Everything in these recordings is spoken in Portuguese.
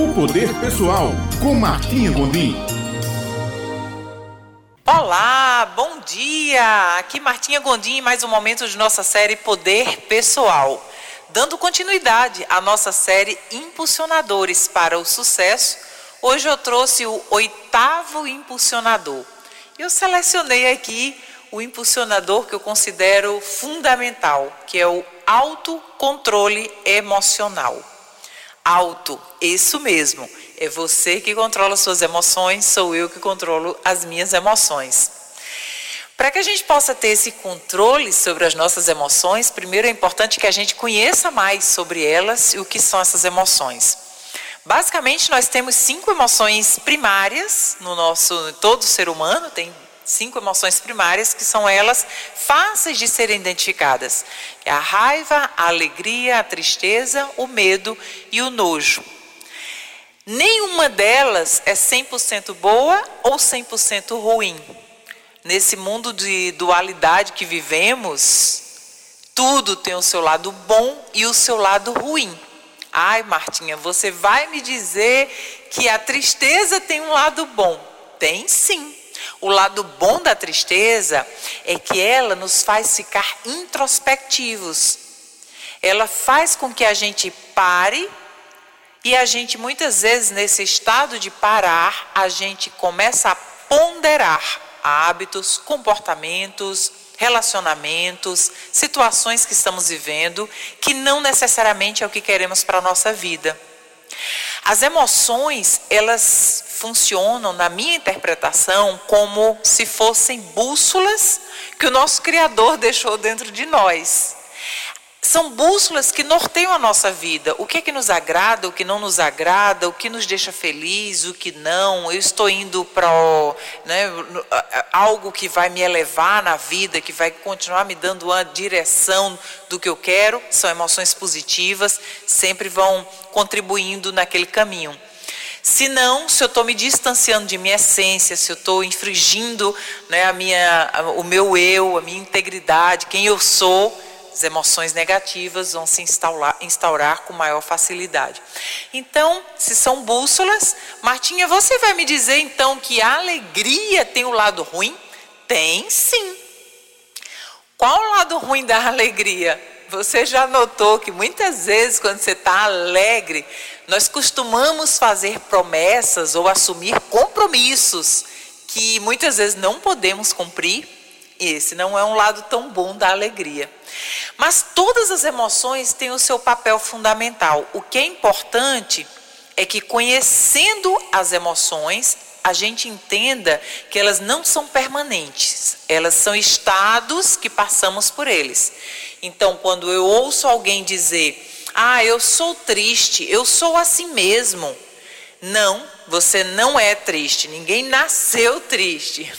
O Poder Pessoal, com Martinha Gondim. Olá, bom dia! Aqui Martinha Gondim em mais um momento de nossa série Poder Pessoal. Dando continuidade à nossa série Impulsionadores para o Sucesso, hoje eu trouxe o oitavo impulsionador. Eu selecionei aqui o impulsionador que eu considero fundamental, que é o autocontrole emocional. Auto, isso mesmo, é você que controla suas emoções, sou eu que controlo as minhas emoções. Para que a gente possa ter esse controle sobre as nossas emoções, primeiro é importante que a gente conheça mais sobre elas e o que são essas emoções. Basicamente, nós temos cinco emoções primárias no nosso todo ser humano tem cinco emoções primárias que são elas fáceis de serem identificadas: é a raiva, a alegria, a tristeza, o medo e o nojo. Nenhuma delas é 100% boa ou 100% ruim. Nesse mundo de dualidade que vivemos, tudo tem o seu lado bom e o seu lado ruim. Ai, Martinha, você vai me dizer que a tristeza tem um lado bom? Tem sim. O lado bom da tristeza é que ela nos faz ficar introspectivos. Ela faz com que a gente pare e a gente muitas vezes nesse estado de parar, a gente começa a ponderar hábitos, comportamentos, relacionamentos, situações que estamos vivendo, que não necessariamente é o que queremos para a nossa vida. As emoções, elas funcionam, na minha interpretação, como se fossem bússolas que o nosso Criador deixou dentro de nós. São bússolas que norteiam a nossa vida. O que é que nos agrada, o que não nos agrada, o que nos deixa feliz, o que não. Eu estou indo para né, algo que vai me elevar na vida, que vai continuar me dando uma direção do que eu quero. São emoções positivas, sempre vão contribuindo naquele caminho. Se não, se eu estou me distanciando de minha essência, se eu estou infringindo né, a minha, o meu eu, a minha integridade, quem eu sou, as emoções negativas vão se instaurar, instaurar com maior facilidade. Então, se são bússolas, Martinha, você vai me dizer então que a alegria tem um lado ruim? Tem sim. Qual o lado ruim da alegria? Você já notou que muitas vezes, quando você está alegre, nós costumamos fazer promessas ou assumir compromissos que muitas vezes não podemos cumprir? Esse não é um lado tão bom da alegria. Mas todas as emoções têm o seu papel fundamental. O que é importante é que, conhecendo as emoções, a gente entenda que elas não são permanentes, elas são estados que passamos por eles. Então, quando eu ouço alguém dizer, ah, eu sou triste, eu sou assim mesmo. Não, você não é triste, ninguém nasceu triste.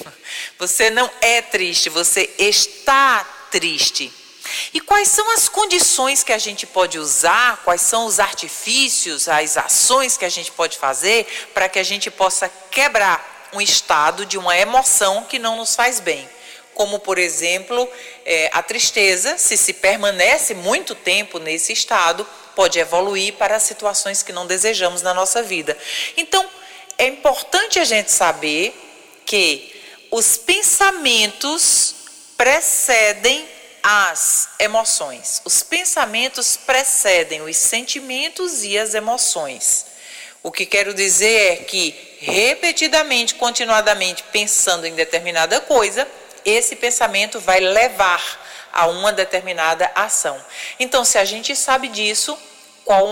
Você não é triste, você está triste. E quais são as condições que a gente pode usar, quais são os artifícios, as ações que a gente pode fazer para que a gente possa quebrar um estado de uma emoção que não nos faz bem? Como, por exemplo, é, a tristeza, se se permanece muito tempo nesse estado, pode evoluir para situações que não desejamos na nossa vida. Então, é importante a gente saber que os pensamentos precedem as emoções. Os pensamentos precedem os sentimentos e as emoções. O que quero dizer é que, repetidamente, continuadamente pensando em determinada coisa, esse pensamento vai levar a uma determinada ação. Então, se a gente sabe disso,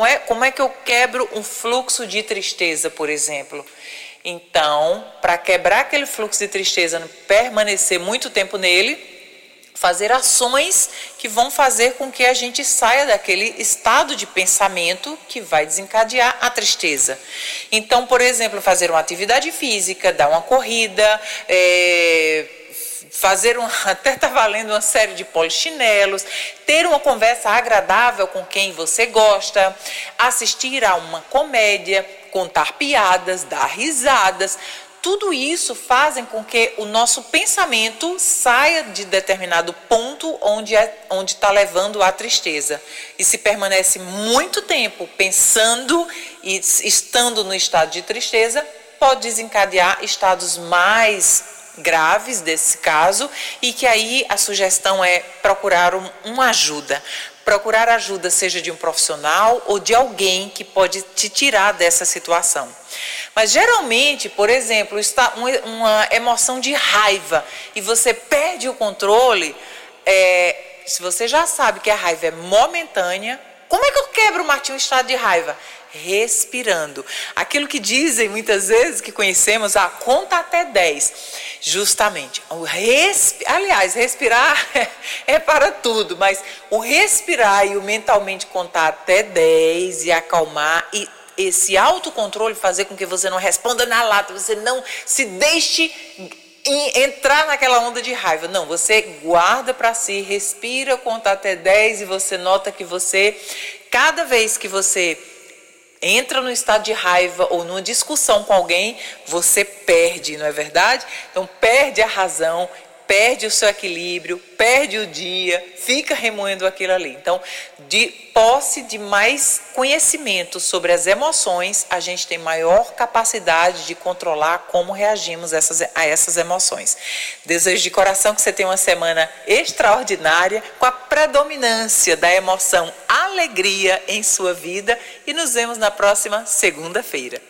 é, como é que eu quebro um fluxo de tristeza, por exemplo? Então, para quebrar aquele fluxo de tristeza, permanecer muito tempo nele, fazer ações que vão fazer com que a gente saia daquele estado de pensamento que vai desencadear a tristeza. Então, por exemplo, fazer uma atividade física, dar uma corrida, é, fazer um, até está valendo uma série de polichinelos, ter uma conversa agradável com quem você gosta, assistir a uma comédia, contar piadas, dar risadas tudo isso fazem com que o nosso pensamento saia de determinado ponto onde é, onde está levando à tristeza. E se permanece muito tempo pensando e estando no estado de tristeza, pode desencadear estados mais graves desse caso e que aí a sugestão é procurar um, uma ajuda. Procurar ajuda, seja de um profissional ou de alguém que pode te tirar dessa situação. Mas geralmente, por exemplo, está uma emoção de raiva e você perde o controle, é, se você já sabe que a raiva é momentânea, como é que eu quebro, Martim, o estado de raiva? Respirando. Aquilo que dizem muitas vezes, que conhecemos, a conta até 10. Justamente. O. Aliás, respirar é para tudo, mas o respirar e o mentalmente contar até 10 e acalmar e esse autocontrole fazer com que você não responda na lata, você não se deixe entrar naquela onda de raiva. Não, você guarda para si, respira, conta até 10 e você nota que você, cada vez que você entra no estado de raiva ou numa discussão com alguém, você perde, não é verdade? Então perde a razão, perde o seu equilíbrio, perde o dia, fica remoendo aquilo ali. Então, de posse de mais conhecimento sobre as emoções, a gente tem maior capacidade de controlar como reagimos essas, a essas emoções. Desejo de coração que você tenha uma semana extraordinária, com a predominância da emoção alegria em sua vida e nos vemos na próxima segunda-feira.